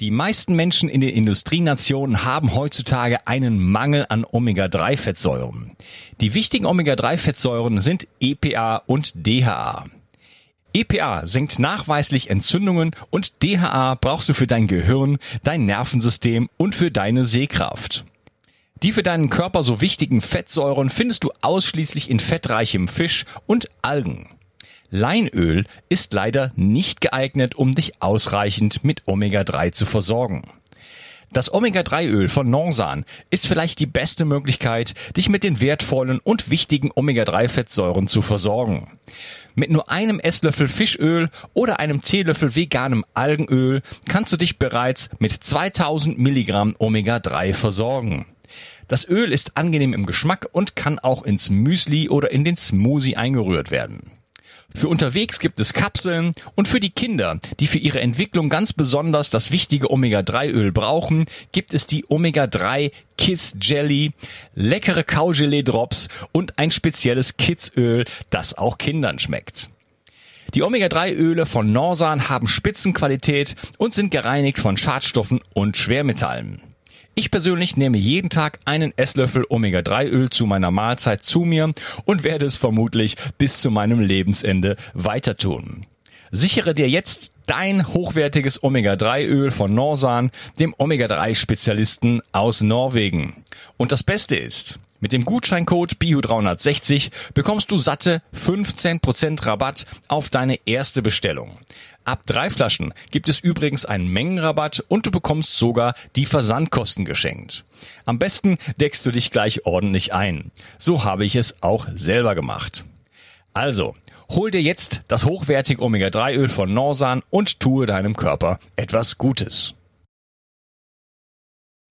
Die meisten Menschen in den Industrienationen haben heutzutage einen Mangel an Omega-3-Fettsäuren. Die wichtigen Omega-3-Fettsäuren sind EPA und DHA. EPA senkt nachweislich Entzündungen und DHA brauchst du für dein Gehirn, dein Nervensystem und für deine Sehkraft. Die für deinen Körper so wichtigen Fettsäuren findest du ausschließlich in fettreichem Fisch und Algen. Leinöl ist leider nicht geeignet, um dich ausreichend mit Omega-3 zu versorgen. Das Omega-3-Öl von Norsan ist vielleicht die beste Möglichkeit, dich mit den wertvollen und wichtigen Omega-3-Fettsäuren zu versorgen. Mit nur einem Esslöffel Fischöl oder einem Teelöffel veganem Algenöl kannst du dich bereits mit 2000 Milligramm Omega-3 versorgen. Das Öl ist angenehm im Geschmack und kann auch ins Müsli oder in den Smoothie eingerührt werden. Für unterwegs gibt es Kapseln und für die Kinder, die für ihre Entwicklung ganz besonders das wichtige Omega-3-Öl brauchen, gibt es die Omega-3 Kids Jelly, leckere Kaugelee-Drops und ein spezielles Kids-Öl, das auch Kindern schmeckt. Die Omega-3-Öle von Norsan haben Spitzenqualität und sind gereinigt von Schadstoffen und Schwermetallen. Ich persönlich nehme jeden Tag einen Esslöffel Omega-3-Öl zu meiner Mahlzeit zu mir und werde es vermutlich bis zu meinem Lebensende weiter tun. Sichere dir jetzt dein hochwertiges Omega-3-Öl von Norsan, dem Omega-3-Spezialisten aus Norwegen. Und das Beste ist, mit dem Gutscheincode BIO360 bekommst du satte 15% Rabatt auf deine erste Bestellung. Ab drei Flaschen gibt es übrigens einen Mengenrabatt und du bekommst sogar die Versandkosten geschenkt. Am besten deckst du dich gleich ordentlich ein. So habe ich es auch selber gemacht. Also, hol dir jetzt das hochwertige Omega-3-Öl von Norsan und tue deinem Körper etwas Gutes.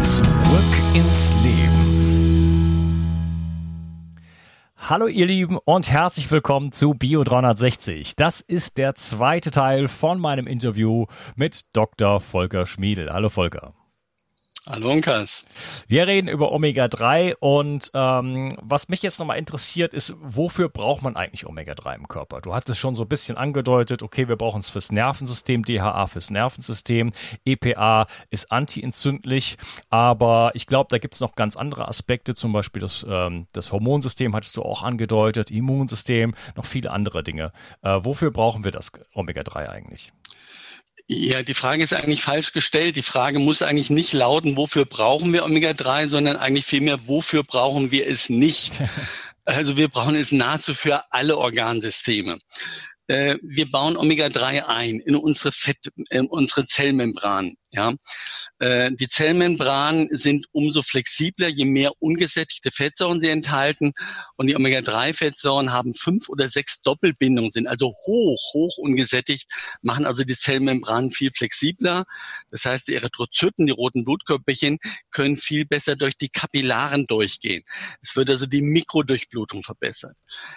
Zurück ins Leben. Hallo ihr Lieben und herzlich willkommen zu Bio 360. Das ist der zweite Teil von meinem Interview mit Dr. Volker Schmiedel. Hallo Volker. Hallo Unkas. Wir reden über Omega-3 und ähm, was mich jetzt nochmal interessiert ist, wofür braucht man eigentlich Omega-3 im Körper? Du hattest schon so ein bisschen angedeutet, okay, wir brauchen es fürs Nervensystem, DHA fürs Nervensystem, EPA ist antientzündlich, aber ich glaube, da gibt es noch ganz andere Aspekte, zum Beispiel das, ähm, das Hormonsystem hattest du auch angedeutet, Immunsystem, noch viele andere Dinge. Äh, wofür brauchen wir das Omega-3 eigentlich? Ja, die Frage ist eigentlich falsch gestellt. Die Frage muss eigentlich nicht lauten, wofür brauchen wir Omega-3, sondern eigentlich vielmehr, wofür brauchen wir es nicht? Also wir brauchen es nahezu für alle Organsysteme. Äh, wir bauen Omega-3 ein in unsere Fett, in unsere Zellmembran. Ja, äh, die Zellmembranen sind umso flexibler, je mehr ungesättigte Fettsäuren sie enthalten. Und die Omega-3-Fettsäuren haben fünf oder sechs Doppelbindungen, sind also hoch, hoch ungesättigt, machen also die Zellmembranen viel flexibler. Das heißt, die Erythrozyten, die roten Blutkörperchen, können viel besser durch die Kapillaren durchgehen. Es wird also die Mikrodurchblutung verbessert.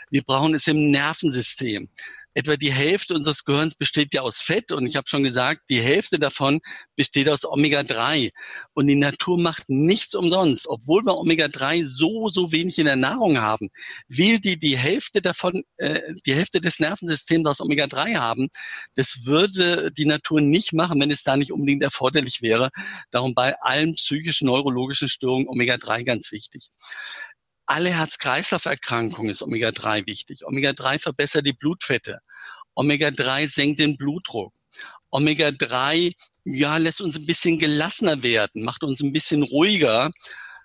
Wir brauchen es im Nervensystem etwa die Hälfte unseres Gehirns besteht ja aus Fett und ich habe schon gesagt, die Hälfte davon besteht aus Omega-3 und die Natur macht nichts umsonst, obwohl wir Omega-3 so so wenig in der Nahrung haben, will die die Hälfte davon, äh, die Hälfte des Nervensystems aus Omega-3 haben. Das würde die Natur nicht machen, wenn es da nicht unbedingt erforderlich wäre. Darum bei allen psychischen neurologischen Störungen Omega-3 ganz wichtig alle Herz-Kreislauf-Erkrankungen ist Omega-3 wichtig. Omega-3 verbessert die Blutfette. Omega-3 senkt den Blutdruck. Omega-3 ja, lässt uns ein bisschen gelassener werden, macht uns ein bisschen ruhiger.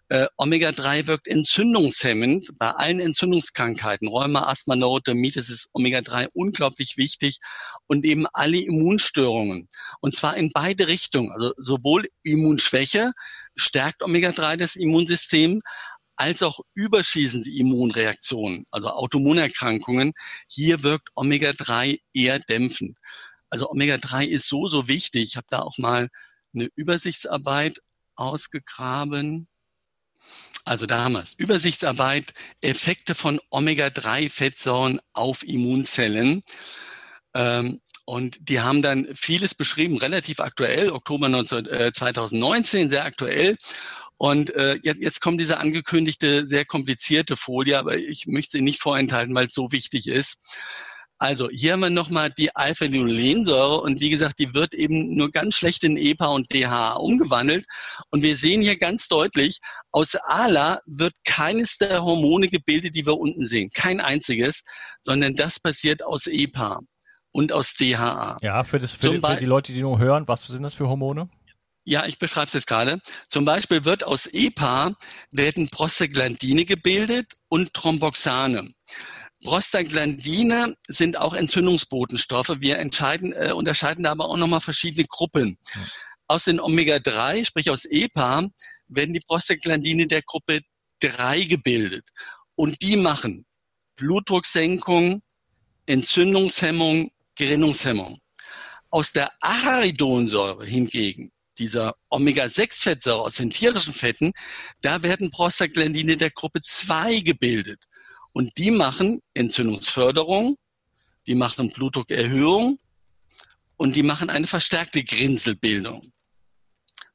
Äh, Omega-3 wirkt entzündungshemmend bei allen Entzündungskrankheiten. Rheuma, Asthma, Neurodermitis ist Omega-3 unglaublich wichtig und eben alle Immunstörungen. Und zwar in beide Richtungen. Also sowohl Immunschwäche stärkt Omega-3 das Immunsystem, als auch überschießende Immunreaktionen, also Autoimmunerkrankungen. Hier wirkt Omega-3 eher dämpfend. Also Omega-3 ist so, so wichtig. Ich habe da auch mal eine Übersichtsarbeit ausgegraben. Also da haben wir. Übersichtsarbeit, Effekte von Omega-3-Fettsäuren auf Immunzellen. Ähm, und die haben dann vieles beschrieben, relativ aktuell, Oktober 19, äh, 2019, sehr aktuell. Und äh, jetzt, jetzt kommt diese angekündigte, sehr komplizierte Folie, aber ich möchte sie nicht vorenthalten, weil es so wichtig ist. Also hier haben wir nochmal die Alpha-Linolensäure und wie gesagt, die wird eben nur ganz schlecht in EPA und DHA umgewandelt. Und wir sehen hier ganz deutlich, aus ALA wird keines der Hormone gebildet, die wir unten sehen. Kein einziges, sondern das passiert aus EPA und aus DHA. Ja, für, das, für, für die Leute, die nur hören, was sind das für Hormone? Ja, ich beschreibe es jetzt gerade. Zum Beispiel wird aus EPA werden Prostaglandine gebildet und Thromboxane. Prostaglandine sind auch Entzündungsbotenstoffe. Wir entscheiden, äh, unterscheiden da aber auch nochmal verschiedene Gruppen. Aus den Omega-3, sprich aus EPA, werden die Prostaglandine der Gruppe 3 gebildet. Und die machen Blutdrucksenkung, Entzündungshemmung, Gerinnungshemmung. Aus der Acharidonsäure hingegen dieser Omega-6-Fettsäure aus den tierischen Fetten, da werden Prostaglandine der Gruppe 2 gebildet. Und die machen Entzündungsförderung, die machen Blutdruckerhöhung und die machen eine verstärkte Grinselbildung.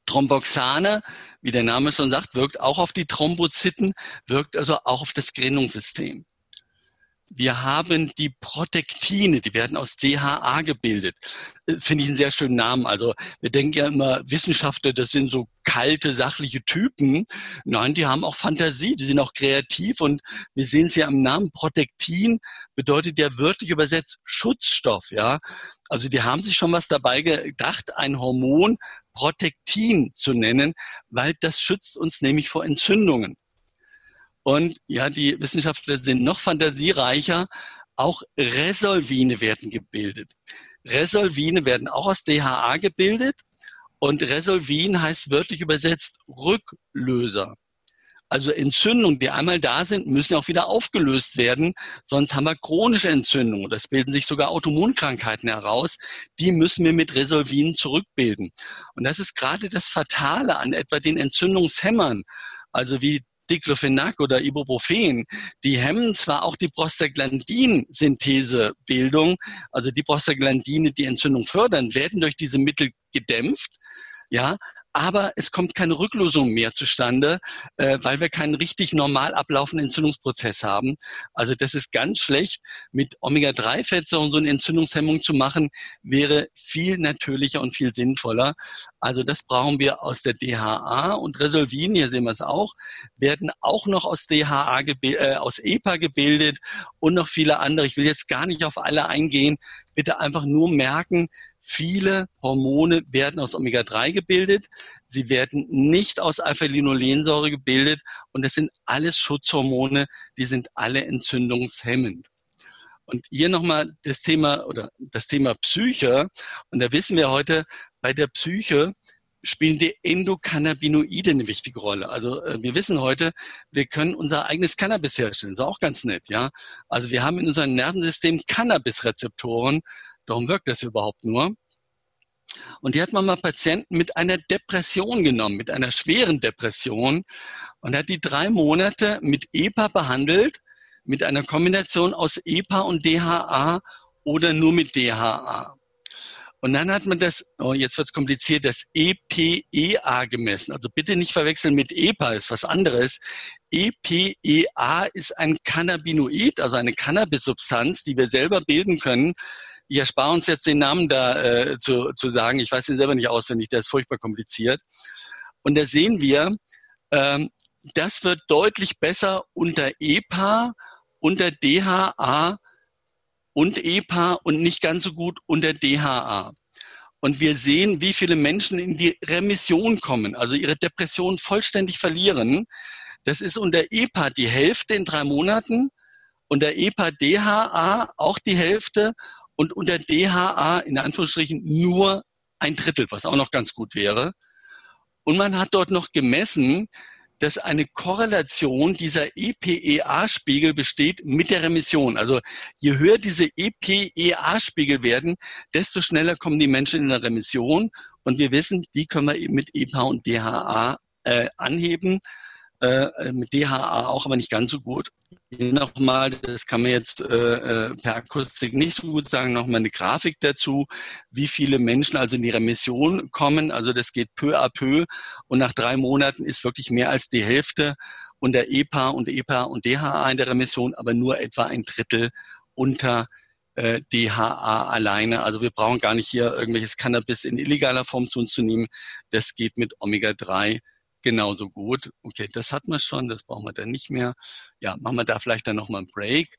Thromboxane, wie der Name schon sagt, wirkt auch auf die Thrombozyten, wirkt also auch auf das Gerinnungssystem. Wir haben die Protektine, die werden aus DHA gebildet. Finde ich einen sehr schönen Namen. Also wir denken ja immer, Wissenschaftler, das sind so kalte, sachliche Typen. Nein, die haben auch Fantasie, die sind auch kreativ und wir sehen es ja am Namen Protektin, bedeutet ja wörtlich übersetzt Schutzstoff, ja. Also die haben sich schon was dabei gedacht, ein Hormon Protektin zu nennen, weil das schützt uns nämlich vor Entzündungen. Und ja, die Wissenschaftler sind noch fantasiereicher. Auch Resolvine werden gebildet. Resolvine werden auch aus DHA gebildet. Und Resolvin heißt wörtlich übersetzt Rücklöser. Also Entzündungen, die einmal da sind, müssen auch wieder aufgelöst werden. Sonst haben wir chronische Entzündungen. Das bilden sich sogar Autoimmunkrankheiten heraus. Die müssen wir mit Resolvinen zurückbilden. Und das ist gerade das Fatale an etwa den Entzündungshämmern. Also wie Diclofenac oder Ibuprofen, die hemmen zwar auch die Prostaglandin-Synthesebildung, also die Prostaglandine, die Entzündung fördern, werden durch diese Mittel gedämpft, ja, aber es kommt keine Rücklösung mehr zustande, äh, weil wir keinen richtig normal ablaufenden Entzündungsprozess haben. Also das ist ganz schlecht. Mit Omega-3-Fettsäuren so eine Entzündungshemmung zu machen, wäre viel natürlicher und viel sinnvoller. Also das brauchen wir aus der DHA und Resolvin, hier sehen wir es auch, werden auch noch aus DHA, äh, aus EPA gebildet und noch viele andere. Ich will jetzt gar nicht auf alle eingehen. Bitte einfach nur merken, Viele Hormone werden aus Omega-3 gebildet. Sie werden nicht aus Alpha-Linolensäure gebildet. Und das sind alles Schutzhormone. Die sind alle entzündungshemmend. Und hier nochmal das Thema oder das Thema Psyche. Und da wissen wir heute, bei der Psyche spielen die Endokannabinoide eine wichtige Rolle. Also äh, wir wissen heute, wir können unser eigenes Cannabis herstellen. Das ist auch ganz nett, ja. Also wir haben in unserem Nervensystem Cannabis-Rezeptoren Darum wirkt das überhaupt nur. Und die hat man mal Patienten mit einer Depression genommen, mit einer schweren Depression und hat die drei Monate mit EPA behandelt, mit einer Kombination aus EPA und DHA oder nur mit DHA. Und dann hat man das, oh, jetzt wird's kompliziert, das EPEA gemessen. Also bitte nicht verwechseln mit EPA, ist was anderes. EPEA ist ein Cannabinoid, also eine Cannabis-Substanz, die wir selber bilden können, ich erspare uns jetzt den Namen da äh, zu, zu sagen. Ich weiß den selber nicht auswendig, der ist furchtbar kompliziert. Und da sehen wir, ähm, das wird deutlich besser unter EPA, unter DHA und EPA und nicht ganz so gut unter DHA. Und wir sehen, wie viele Menschen in die Remission kommen, also ihre Depression vollständig verlieren. Das ist unter EPA die Hälfte in drei Monaten, unter EPA DHA auch die Hälfte und unter DHA in Anführungsstrichen nur ein Drittel, was auch noch ganz gut wäre. Und man hat dort noch gemessen, dass eine Korrelation dieser EPEA-Spiegel besteht mit der Remission. Also je höher diese EPEA-Spiegel werden, desto schneller kommen die Menschen in der Remission. Und wir wissen, die können wir eben mit EPA und DHA äh, anheben. Äh, mit DHA auch, aber nicht ganz so gut nochmal, das kann man jetzt äh, äh, per Akustik nicht so gut sagen, nochmal eine Grafik dazu, wie viele Menschen also in die Remission kommen. Also das geht peu à peu und nach drei Monaten ist wirklich mehr als die Hälfte unter EPA und EPA und DHA in der Remission, aber nur etwa ein Drittel unter äh, DHA alleine. Also wir brauchen gar nicht hier irgendwelches Cannabis in illegaler Form zu uns zu nehmen. Das geht mit Omega-3 genauso gut. Okay, das hat man schon, das brauchen wir dann nicht mehr. Ja, machen wir da vielleicht dann nochmal einen Break.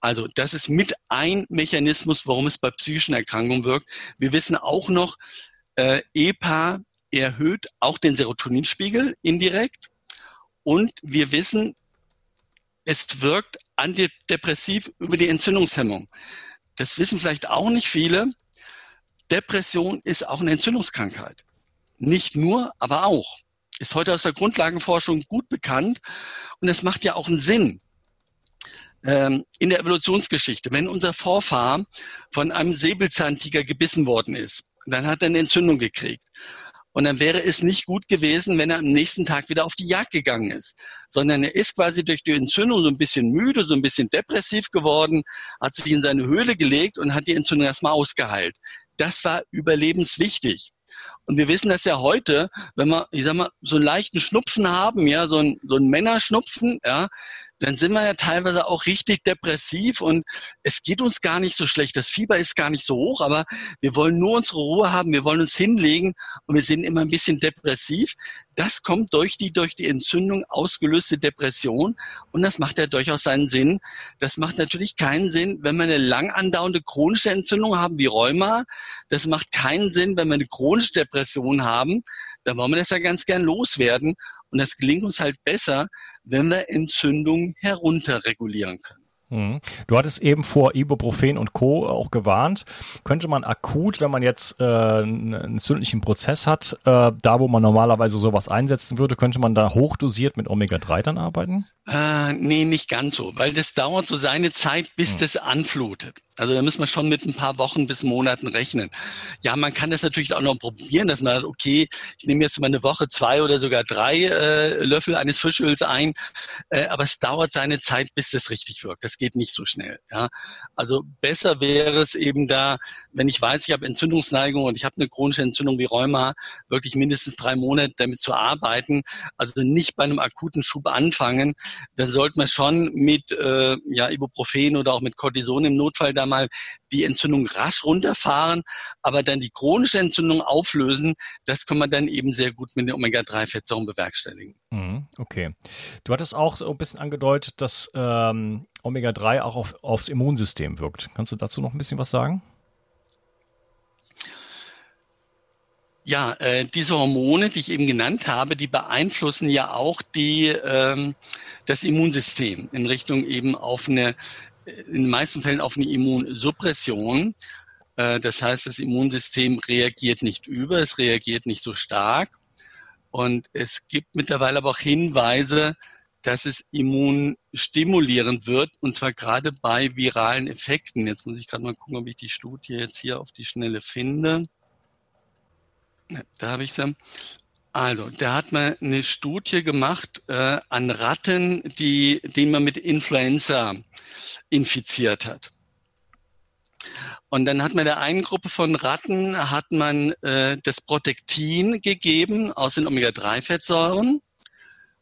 Also das ist mit ein Mechanismus, warum es bei psychischen Erkrankungen wirkt. Wir wissen auch noch, äh, EPA erhöht auch den Serotoninspiegel indirekt. Und wir wissen, es wirkt antidepressiv über die Entzündungshemmung. Das wissen vielleicht auch nicht viele. Depression ist auch eine Entzündungskrankheit. Nicht nur, aber auch ist heute aus der Grundlagenforschung gut bekannt und es macht ja auch einen Sinn. Ähm, in der Evolutionsgeschichte, wenn unser Vorfahr von einem Säbelzahntiger gebissen worden ist, dann hat er eine Entzündung gekriegt. Und dann wäre es nicht gut gewesen, wenn er am nächsten Tag wieder auf die Jagd gegangen ist, sondern er ist quasi durch die Entzündung so ein bisschen müde, so ein bisschen depressiv geworden, hat sich in seine Höhle gelegt und hat die Entzündung erstmal ausgeheilt. Das war überlebenswichtig. Und wir wissen das ja heute, wenn wir, ich sag mal, so einen leichten Schnupfen haben, ja, so ein, so ein Männerschnupfen, ja, dann sind wir ja teilweise auch richtig depressiv und es geht uns gar nicht so schlecht. Das Fieber ist gar nicht so hoch, aber wir wollen nur unsere Ruhe haben, wir wollen uns hinlegen und wir sind immer ein bisschen depressiv. Das kommt durch die durch die Entzündung ausgelöste Depression und das macht ja durchaus seinen Sinn. Das macht natürlich keinen Sinn, wenn wir eine lang andauernde chronische Entzündung haben wie Rheuma. Das macht keinen Sinn, wenn wir eine chronische Depression haben. Da wollen wir das ja ganz gern loswerden. Und das gelingt uns halt besser, wenn wir Entzündungen herunterregulieren können. Mhm. Du hattest eben vor Ibuprofen und Co. auch gewarnt. Könnte man akut, wenn man jetzt äh, einen entzündlichen Prozess hat, äh, da wo man normalerweise sowas einsetzen würde, könnte man da hochdosiert mit Omega-3 dann arbeiten? Äh, nee, nicht ganz so, weil das dauert so seine Zeit, bis hm. das anflutet. Also da müssen wir schon mit ein paar Wochen bis Monaten rechnen. Ja, man kann das natürlich auch noch probieren, dass man, okay, ich nehme jetzt mal eine Woche zwei oder sogar drei äh, Löffel eines Fischöls ein, äh, aber es dauert seine Zeit, bis das richtig wirkt. Das geht nicht so schnell. Ja, also besser wäre es eben da, wenn ich weiß, ich habe Entzündungsneigung und ich habe eine chronische Entzündung wie Rheuma, wirklich mindestens drei Monate damit zu arbeiten. Also nicht bei einem akuten Schub anfangen. Dann sollte man schon mit äh, ja, Ibuprofen oder auch mit Cortison im Notfall da mal die Entzündung rasch runterfahren, aber dann die chronische Entzündung auflösen, das kann man dann eben sehr gut mit den Omega-3-Fettsäuren bewerkstelligen. Mhm, okay. Du hattest auch so ein bisschen angedeutet, dass ähm, Omega-3 auch auf, aufs Immunsystem wirkt. Kannst du dazu noch ein bisschen was sagen? Ja, äh, diese Hormone, die ich eben genannt habe, die beeinflussen ja auch die, ähm, das Immunsystem in Richtung eben auf eine in den meisten Fällen auf eine Immunsuppression. Äh, das heißt, das Immunsystem reagiert nicht über, es reagiert nicht so stark. Und es gibt mittlerweile aber auch Hinweise, dass es immunstimulierend wird, und zwar gerade bei viralen Effekten. Jetzt muss ich gerade mal gucken, ob ich die Studie jetzt hier auf die Schnelle finde. Da habe ich sie. Also, da hat man eine Studie gemacht äh, an Ratten, die, die man mit Influenza infiziert hat. Und dann hat man der einen Gruppe von Ratten hat man äh, das Protektin gegeben aus den Omega-3-Fettsäuren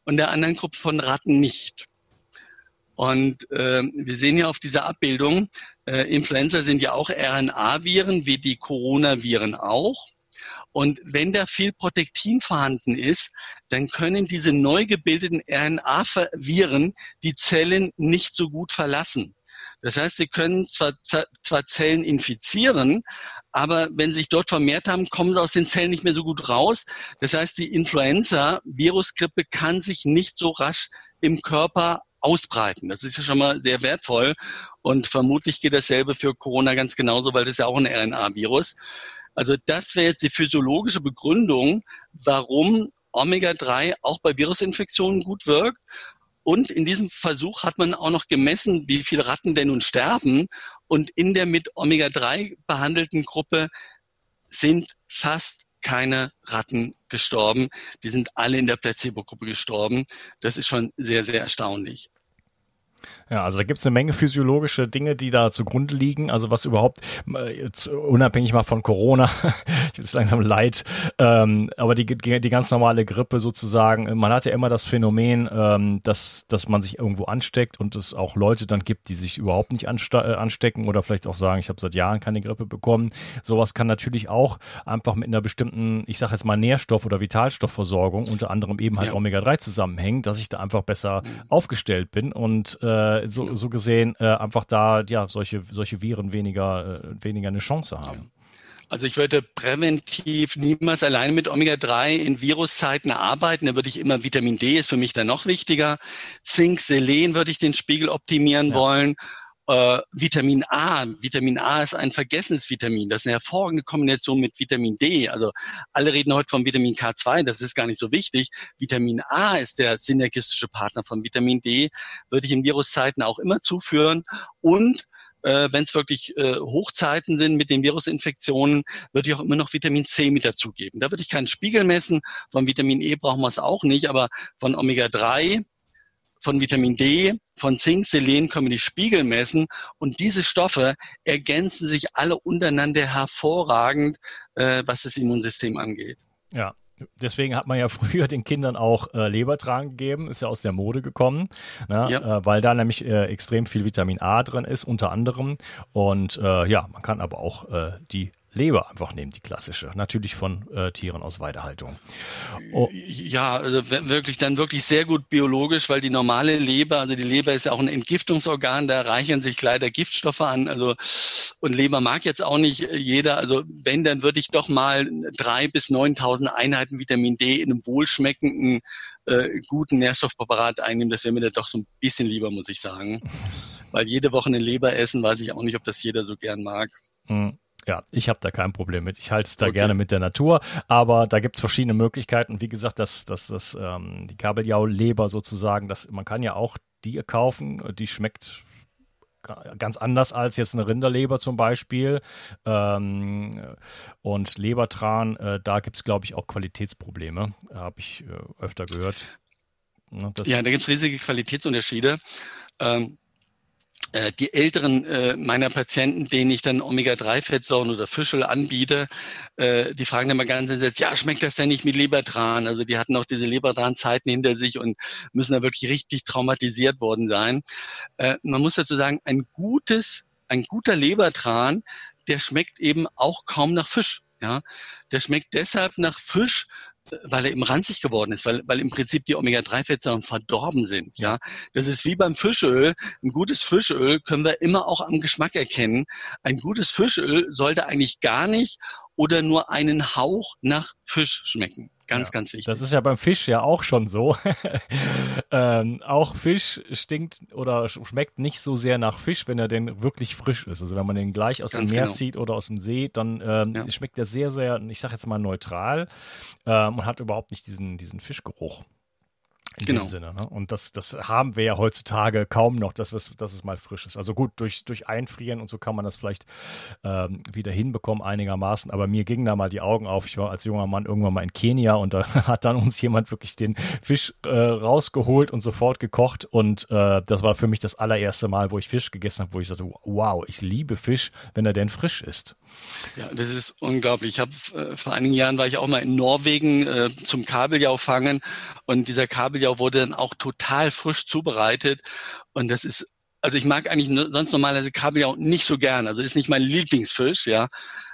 und der anderen Gruppe von Ratten nicht. Und äh, wir sehen ja auf dieser Abbildung, äh, Influenza sind ja auch RNA-Viren, wie die Coronaviren auch. Und wenn da viel Protektin vorhanden ist, dann können diese neu gebildeten RNA-Viren die Zellen nicht so gut verlassen. Das heißt, sie können zwar, zwar Zellen infizieren, aber wenn sie sich dort vermehrt haben, kommen sie aus den Zellen nicht mehr so gut raus. Das heißt, die Influenza-Virusgrippe kann sich nicht so rasch im Körper ausbreiten. Das ist ja schon mal sehr wertvoll. Und vermutlich geht dasselbe für Corona ganz genauso, weil das ja auch ein RNA-Virus. Also das wäre jetzt die physiologische Begründung, warum Omega-3 auch bei Virusinfektionen gut wirkt. Und in diesem Versuch hat man auch noch gemessen, wie viele Ratten denn nun sterben. Und in der mit Omega-3 behandelten Gruppe sind fast keine Ratten gestorben. Die sind alle in der Placebo-Gruppe gestorben. Das ist schon sehr, sehr erstaunlich. Ja, also da gibt es eine Menge physiologische Dinge, die da zugrunde liegen. Also was überhaupt, äh, jetzt unabhängig mal von Corona, jetzt langsam leid, ähm, aber die, die ganz normale Grippe sozusagen, man hat ja immer das Phänomen, ähm, dass, dass man sich irgendwo ansteckt und es auch Leute dann gibt, die sich überhaupt nicht äh, anstecken oder vielleicht auch sagen, ich habe seit Jahren keine Grippe bekommen. Sowas kann natürlich auch einfach mit einer bestimmten, ich sage jetzt mal Nährstoff- oder Vitalstoffversorgung, unter anderem eben halt ja. Omega-3 zusammenhängen, dass ich da einfach besser aufgestellt bin und äh, so, so gesehen äh, einfach da ja solche solche Viren weniger äh, weniger eine Chance haben. Also ich würde präventiv niemals alleine mit Omega-3 in Viruszeiten arbeiten. Da würde ich immer Vitamin D ist für mich dann noch wichtiger. Zink, Selen würde ich den Spiegel optimieren ja. wollen äh, Vitamin A. Vitamin A ist ein vergessenes Vitamin. Das ist eine hervorragende Kombination mit Vitamin D. Also alle reden heute von Vitamin K2, das ist gar nicht so wichtig. Vitamin A ist der synergistische Partner von Vitamin D, würde ich in Viruszeiten auch immer zuführen. Und äh, wenn es wirklich äh, Hochzeiten sind mit den Virusinfektionen, würde ich auch immer noch Vitamin C mit dazugeben. Da würde ich keinen Spiegel messen. Von Vitamin E brauchen wir es auch nicht, aber von Omega-3 von Vitamin D, von Zink, Selen können wir die Spiegel messen und diese Stoffe ergänzen sich alle untereinander hervorragend, äh, was das Immunsystem angeht. Ja, Deswegen hat man ja früher den Kindern auch äh, Lebertran gegeben, ist ja aus der Mode gekommen, ne? ja. äh, weil da nämlich äh, extrem viel Vitamin A drin ist, unter anderem. Und äh, ja, man kann aber auch äh, die Leber einfach nehmen, die klassische. Natürlich von äh, Tieren aus Weidehaltung. Oh. Ja, also wirklich dann wirklich sehr gut biologisch, weil die normale Leber, also die Leber ist ja auch ein Entgiftungsorgan, da reichern sich leider Giftstoffe an. Also und Leber mag jetzt auch nicht jeder. Also wenn, dann würde ich doch mal drei bis neuntausend Einheiten Vitamin D in einem wohlschmeckenden, äh, guten Nährstoffpräparat einnehmen. Das wäre mir dann doch so ein bisschen lieber, muss ich sagen. Weil jede Woche eine Leber essen, weiß ich auch nicht, ob das jeder so gern mag. Mhm. Ja, ich habe da kein Problem mit. Ich halte es da okay. gerne mit der Natur, aber da gibt es verschiedene Möglichkeiten. Wie gesagt, das, das, das, ähm, die Kabeljau-Leber sozusagen, das, man kann ja auch die kaufen, die schmeckt ganz anders als jetzt eine Rinderleber zum Beispiel. Ähm, und Lebertran, äh, da gibt es, glaube ich, auch Qualitätsprobleme, habe ich äh, öfter gehört. Ne, ja, da gibt es riesige Qualitätsunterschiede. Ähm, äh, die älteren äh, meiner Patienten, denen ich dann Omega-3-Fettsäuren oder Fischöl anbiete, äh, die fragen dann mal ganz entsetzt, ja, schmeckt das denn nicht mit Lebertran? Also die hatten auch diese Lebertran-Zeiten hinter sich und müssen da wirklich richtig traumatisiert worden sein. Äh, man muss dazu sagen, ein gutes, ein guter Lebertran, der schmeckt eben auch kaum nach Fisch. Ja, der schmeckt deshalb nach Fisch, weil er eben ranzig geworden ist, weil, weil im Prinzip die Omega-3-Fettsäuren verdorben sind. Ja, das ist wie beim Fischöl. Ein gutes Fischöl können wir immer auch am Geschmack erkennen. Ein gutes Fischöl sollte eigentlich gar nicht oder nur einen Hauch nach Fisch schmecken. Ganz, ja, ganz wichtig. Das ist ja beim Fisch ja auch schon so. ähm, auch Fisch stinkt oder schmeckt nicht so sehr nach Fisch, wenn er denn wirklich frisch ist. Also wenn man den gleich aus ganz dem Meer genau. zieht oder aus dem See, dann ähm, ja. schmeckt er sehr, sehr, ich sag jetzt mal neutral ähm, und hat überhaupt nicht diesen, diesen Fischgeruch in genau. dem Sinne. Ne? Und das, das haben wir ja heutzutage kaum noch, dass, es, dass es mal frisch ist. Also gut, durch, durch Einfrieren und so kann man das vielleicht ähm, wieder hinbekommen einigermaßen. Aber mir gingen da mal die Augen auf. Ich war als junger Mann irgendwann mal in Kenia und da hat dann uns jemand wirklich den Fisch äh, rausgeholt und sofort gekocht. Und äh, das war für mich das allererste Mal, wo ich Fisch gegessen habe, wo ich sagte, wow, ich liebe Fisch, wenn er denn frisch ist. Ja, das ist unglaublich. Ich habe äh, vor einigen Jahren war ich auch mal in Norwegen äh, zum Kabeljau fangen und dieser Kabeljau wurde dann auch total frisch zubereitet und das ist also ich mag eigentlich sonst normalerweise Kabeljau nicht so gern, also ist nicht mein Lieblingsfisch, ja,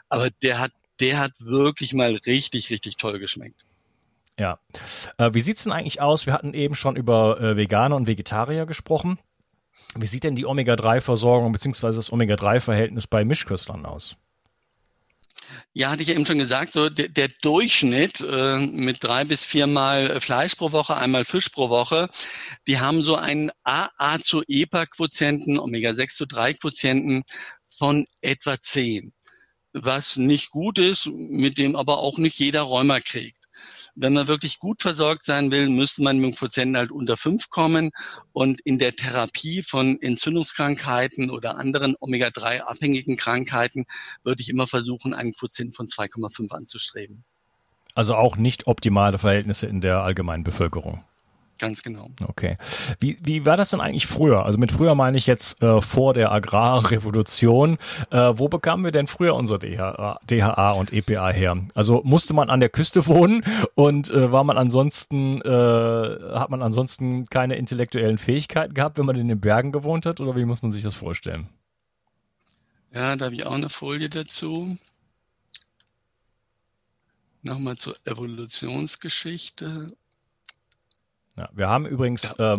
aber der hat der hat wirklich mal richtig richtig toll geschmeckt. Ja. Äh, wie sieht's denn eigentlich aus? Wir hatten eben schon über äh, Veganer und Vegetarier gesprochen. Wie sieht denn die Omega-3-Versorgung bzw. das Omega-3-Verhältnis bei Mischköstlern aus? Ja, hatte ich eben schon gesagt, so der, der Durchschnitt äh, mit drei bis viermal Fleisch pro Woche, einmal Fisch pro Woche, die haben so einen AA zu EPA-Quotienten, Omega-6 zu 3-Quotienten von etwa 10. Was nicht gut ist, mit dem aber auch nicht jeder Räumer kriegt wenn man wirklich gut versorgt sein will, müsste man mit dem Quotienten halt unter fünf kommen. Und in der Therapie von Entzündungskrankheiten oder anderen Omega-3-abhängigen Krankheiten würde ich immer versuchen, einen Quotient von 2,5 anzustreben. Also auch nicht optimale Verhältnisse in der allgemeinen Bevölkerung. Ganz genau. Okay. Wie, wie war das denn eigentlich früher? Also mit früher meine ich jetzt äh, vor der Agrarrevolution. Äh, wo bekamen wir denn früher unsere DHA, DHA und EPA her? Also musste man an der Küste wohnen und äh, war man ansonsten, äh, hat man ansonsten keine intellektuellen Fähigkeiten gehabt, wenn man in den Bergen gewohnt hat? Oder wie muss man sich das vorstellen? Ja, da habe ich auch eine Folie dazu. Nochmal zur Evolutionsgeschichte ja, wir haben übrigens, äh,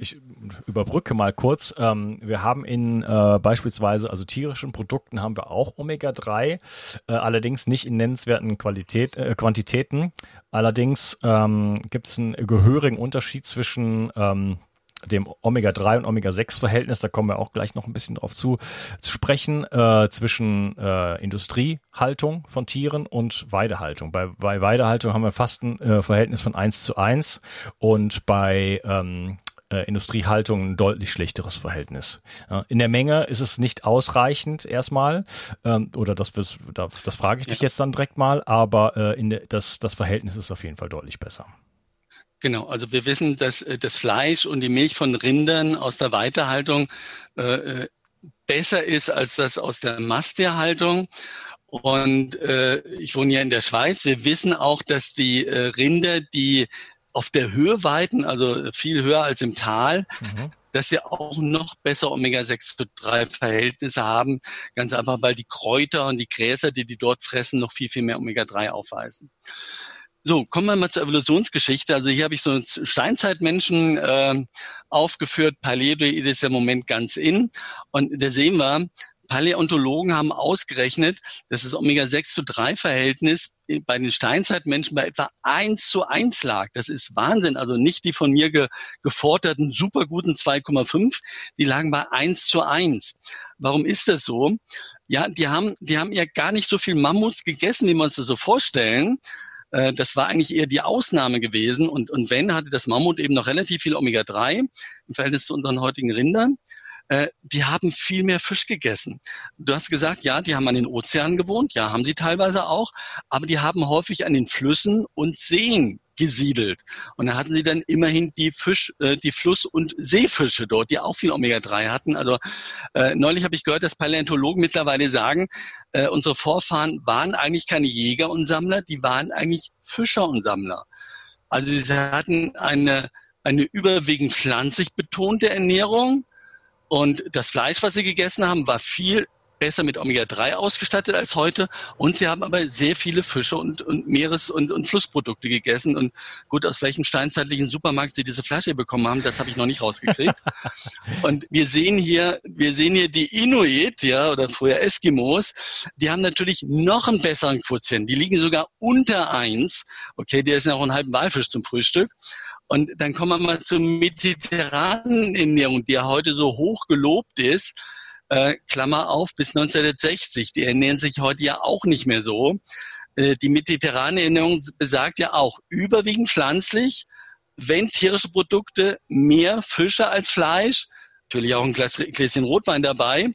ich überbrücke mal kurz, ähm, wir haben in äh, beispielsweise, also tierischen Produkten haben wir auch Omega-3, äh, allerdings nicht in nennenswerten Qualität, äh, Quantitäten. Allerdings ähm, gibt es einen gehörigen Unterschied zwischen ähm, dem Omega-3 und Omega-6-Verhältnis, da kommen wir auch gleich noch ein bisschen drauf zu, zu sprechen, äh, zwischen äh, Industriehaltung von Tieren und Weidehaltung. Bei, bei Weidehaltung haben wir fast ein äh, Verhältnis von 1 zu 1 und bei ähm, äh, Industriehaltung ein deutlich schlechteres Verhältnis. Ja, in der Menge ist es nicht ausreichend erstmal, ähm, oder das, das, das frage ich dich jetzt dann direkt mal, aber äh, in der, das, das Verhältnis ist auf jeden Fall deutlich besser. Genau, also wir wissen, dass äh, das Fleisch und die Milch von Rindern aus der Weiterhaltung äh, äh, besser ist als das aus der Masttierhaltung. Und äh, ich wohne ja in der Schweiz. Wir wissen auch, dass die äh, Rinder, die auf der Höhe weiten, also viel höher als im Tal, mhm. dass sie auch noch besser Omega-6 zu 3 Verhältnisse haben. Ganz einfach, weil die Kräuter und die Gräser, die die dort fressen, noch viel, viel mehr Omega-3 aufweisen. So, kommen wir mal zur Evolutionsgeschichte. Also hier habe ich so Steinzeitmenschen äh, aufgeführt. Paläoid ist ja im Moment ganz in. Und da sehen wir, Paläontologen haben ausgerechnet, dass das Omega-6 zu 3 Verhältnis bei den Steinzeitmenschen bei etwa eins zu eins lag. Das ist Wahnsinn. Also nicht die von mir ge, geforderten superguten 2,5, die lagen bei eins zu eins. Warum ist das so? Ja, die haben, die haben ja gar nicht so viel Mammuts gegessen, wie man es so vorstellen. Äh, das war eigentlich eher die Ausnahme gewesen. Und, und wenn, hatte das Mammut eben noch relativ viel Omega-3 im Verhältnis zu unseren heutigen Rindern äh, die haben viel mehr Fisch gegessen. Du hast gesagt, ja, die haben an den Ozeanen gewohnt, ja, haben sie teilweise auch, aber die haben häufig an den Flüssen und Seen gesiedelt. Und da hatten sie dann immerhin die Fisch, äh, die Fluss- und Seefische dort, die auch viel Omega-3 hatten. Also äh, neulich habe ich gehört, dass Paläontologen mittlerweile sagen, äh, unsere Vorfahren waren eigentlich keine Jäger und Sammler, die waren eigentlich Fischer und Sammler. Also sie hatten eine, eine überwiegend pflanzlich betonte Ernährung, und das Fleisch, was sie gegessen haben, war viel besser mit Omega-3 ausgestattet als heute. Und sie haben aber sehr viele Fische und, und Meeres- und, und Flussprodukte gegessen. Und gut, aus welchem steinzeitlichen Supermarkt sie diese Flasche bekommen haben, das habe ich noch nicht rausgekriegt. und wir sehen hier, wir sehen hier die Inuit, ja, oder früher Eskimos, die haben natürlich noch einen besseren Quotient. Die liegen sogar unter eins. Okay, der ist ja auch ein halben Walfisch zum Frühstück. Und dann kommen wir mal zur mediterranen Ernährung, die ja heute so hoch gelobt ist. Äh, Klammer auf, bis 1960. Die ernähren sich heute ja auch nicht mehr so. Äh, die mediterrane Ernährung besagt ja auch überwiegend pflanzlich, wenn tierische Produkte mehr Fische als Fleisch, natürlich auch ein Gläschen Rotwein dabei,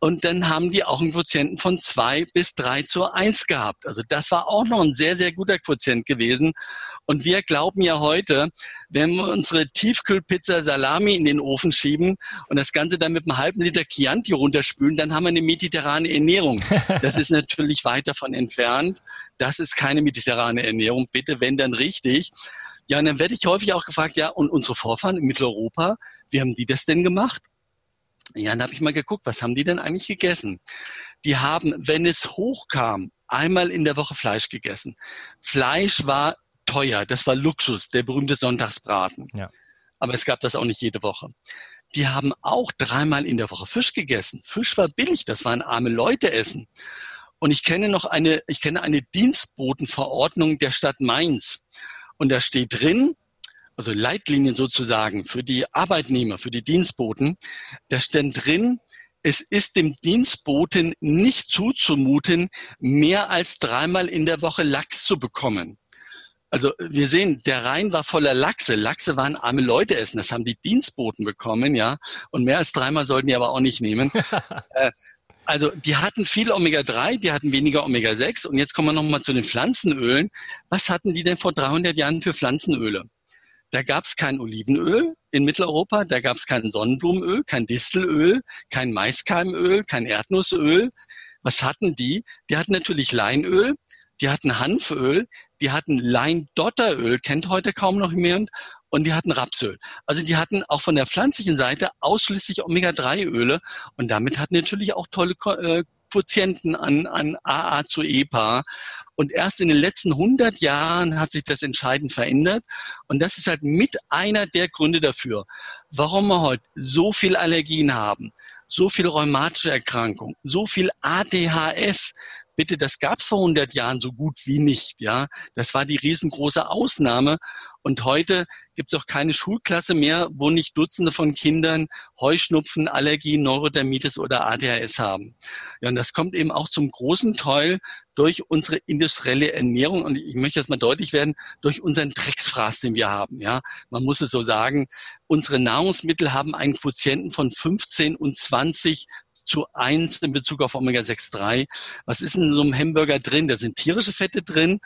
und dann haben die auch einen Quotienten von zwei bis drei zu eins gehabt. Also das war auch noch ein sehr, sehr guter Quotient gewesen. Und wir glauben ja heute, wenn wir unsere Tiefkühlpizza Salami in den Ofen schieben und das Ganze dann mit einem halben Liter Chianti runterspülen, dann haben wir eine mediterrane Ernährung. Das ist natürlich weit davon entfernt. Das ist keine mediterrane Ernährung. Bitte, wenn dann richtig. Ja, und dann werde ich häufig auch gefragt, ja, und unsere Vorfahren in Mitteleuropa, wie haben die das denn gemacht? Ja, dann habe ich mal geguckt, was haben die denn eigentlich gegessen? Die haben, wenn es hochkam, einmal in der Woche Fleisch gegessen. Fleisch war teuer, das war Luxus, der berühmte Sonntagsbraten. Ja. Aber es gab das auch nicht jede Woche. Die haben auch dreimal in der Woche Fisch gegessen. Fisch war billig, das waren arme Leute essen. Und ich kenne noch eine, ich kenne eine Dienstbotenverordnung der Stadt Mainz. Und da steht drin, also Leitlinien sozusagen für die Arbeitnehmer, für die Dienstboten, da stand drin, es ist dem Dienstboten nicht zuzumuten, mehr als dreimal in der Woche Lachs zu bekommen. Also wir sehen, der Rhein war voller Lachse. Lachse waren arme Leute essen. Das haben die Dienstboten bekommen, ja. Und mehr als dreimal sollten die aber auch nicht nehmen. äh, also die hatten viel Omega-3, die hatten weniger Omega-6. Und jetzt kommen wir nochmal zu den Pflanzenölen. Was hatten die denn vor 300 Jahren für Pflanzenöle? Da gab es kein Olivenöl in Mitteleuropa, da gab es kein Sonnenblumenöl, kein Distelöl, kein Maiskeimöl, kein Erdnussöl. Was hatten die? Die hatten natürlich Leinöl, die hatten Hanföl, die hatten Leindotteröl, kennt heute kaum noch jemand, und die hatten Rapsöl. Also die hatten auch von der pflanzlichen Seite ausschließlich Omega-3-Öle und damit hatten natürlich auch tolle äh, Quotienten an, an AA zu EPA. Und erst in den letzten 100 Jahren hat sich das entscheidend verändert. Und das ist halt mit einer der Gründe dafür, warum wir heute so viel Allergien haben, so viel rheumatische Erkrankungen, so viel ADHS, bitte, das gab es vor 100 Jahren so gut wie nicht. Ja, das war die riesengroße Ausnahme. Und heute gibt es auch keine Schulklasse mehr, wo nicht Dutzende von Kindern Heuschnupfen, Allergie, Neurodermitis oder ADHS haben. Ja, und das kommt eben auch zum großen Teil durch unsere industrielle Ernährung und ich möchte jetzt mal deutlich werden, durch unseren Drecksfraß, den wir haben. Ja, man muss es so sagen, unsere Nahrungsmittel haben einen Quotienten von 15 und 20 zu eins in Bezug auf Omega-6,3. Was ist in so einem Hamburger drin? Da sind tierische Fette drin,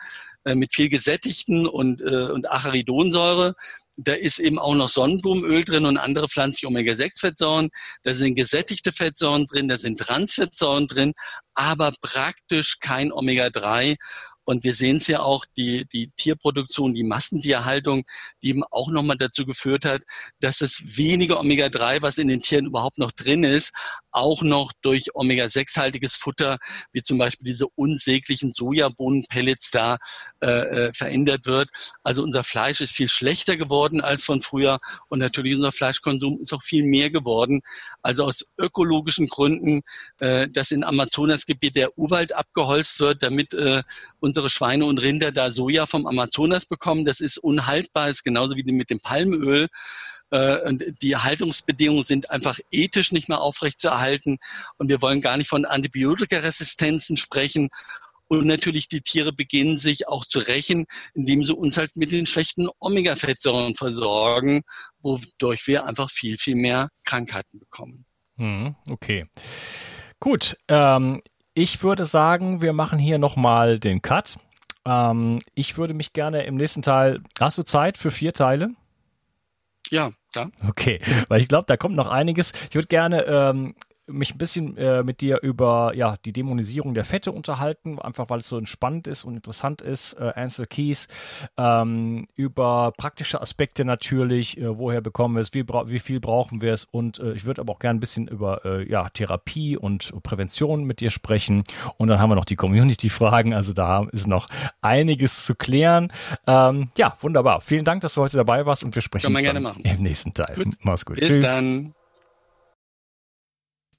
äh, mit viel gesättigten und, äh, und Acharidonsäure. Da ist eben auch noch Sonnenblumenöl drin und andere pflanzliche Omega-6-Fettsäuren. Da sind gesättigte Fettsäuren drin, da sind Transfettsäuren drin, aber praktisch kein Omega-3. Und wir sehen es ja auch, die, die Tierproduktion, die Massentierhaltung, die eben auch nochmal dazu geführt hat, dass das wenige Omega-3, was in den Tieren überhaupt noch drin ist, auch noch durch Omega-6-haltiges Futter, wie zum Beispiel diese unsäglichen Sojabohnenpellets da äh, äh, verändert wird. Also unser Fleisch ist viel schlechter geworden als von früher und natürlich unser Fleischkonsum ist auch viel mehr geworden. Also aus ökologischen Gründen, äh, dass in Amazonasgebiet der Urwald abgeholzt wird, damit äh, unsere Schweine und Rinder da Soja vom Amazonas bekommen. Das ist unhaltbar, ist genauso wie mit dem Palmöl. Äh, die Haltungsbedingungen sind einfach ethisch nicht mehr aufrechtzuerhalten. Und wir wollen gar nicht von Antibiotikaresistenzen sprechen. Und natürlich die Tiere beginnen sich auch zu rächen, indem sie uns halt mit den schlechten Omega-Fettsäuren versorgen, wodurch wir einfach viel, viel mehr Krankheiten bekommen. Hm, okay. Gut, ähm, ich würde sagen, wir machen hier nochmal den Cut. Ähm, ich würde mich gerne im nächsten Teil. Hast du Zeit für vier Teile? Ja, da. Okay, weil ich glaube, da kommt noch einiges. Ich würde gerne ähm, mich ein bisschen äh, mit dir über ja, die Dämonisierung der Fette unterhalten, einfach weil es so spannend ist und interessant ist. Äh, Ansel Keys, ähm, über praktische Aspekte natürlich, äh, woher bekommen wir es, wie, wie viel brauchen wir es und äh, ich würde aber auch gerne ein bisschen über äh, ja, Therapie und Prävention mit dir sprechen. Und dann haben wir noch die Community-Fragen, also da ist noch einiges zu klären. Ähm, ja, wunderbar. Vielen Dank, dass du heute dabei warst und wir sprechen gerne im nächsten Teil. Gut. Mach's gut. Bis Tschüss. dann.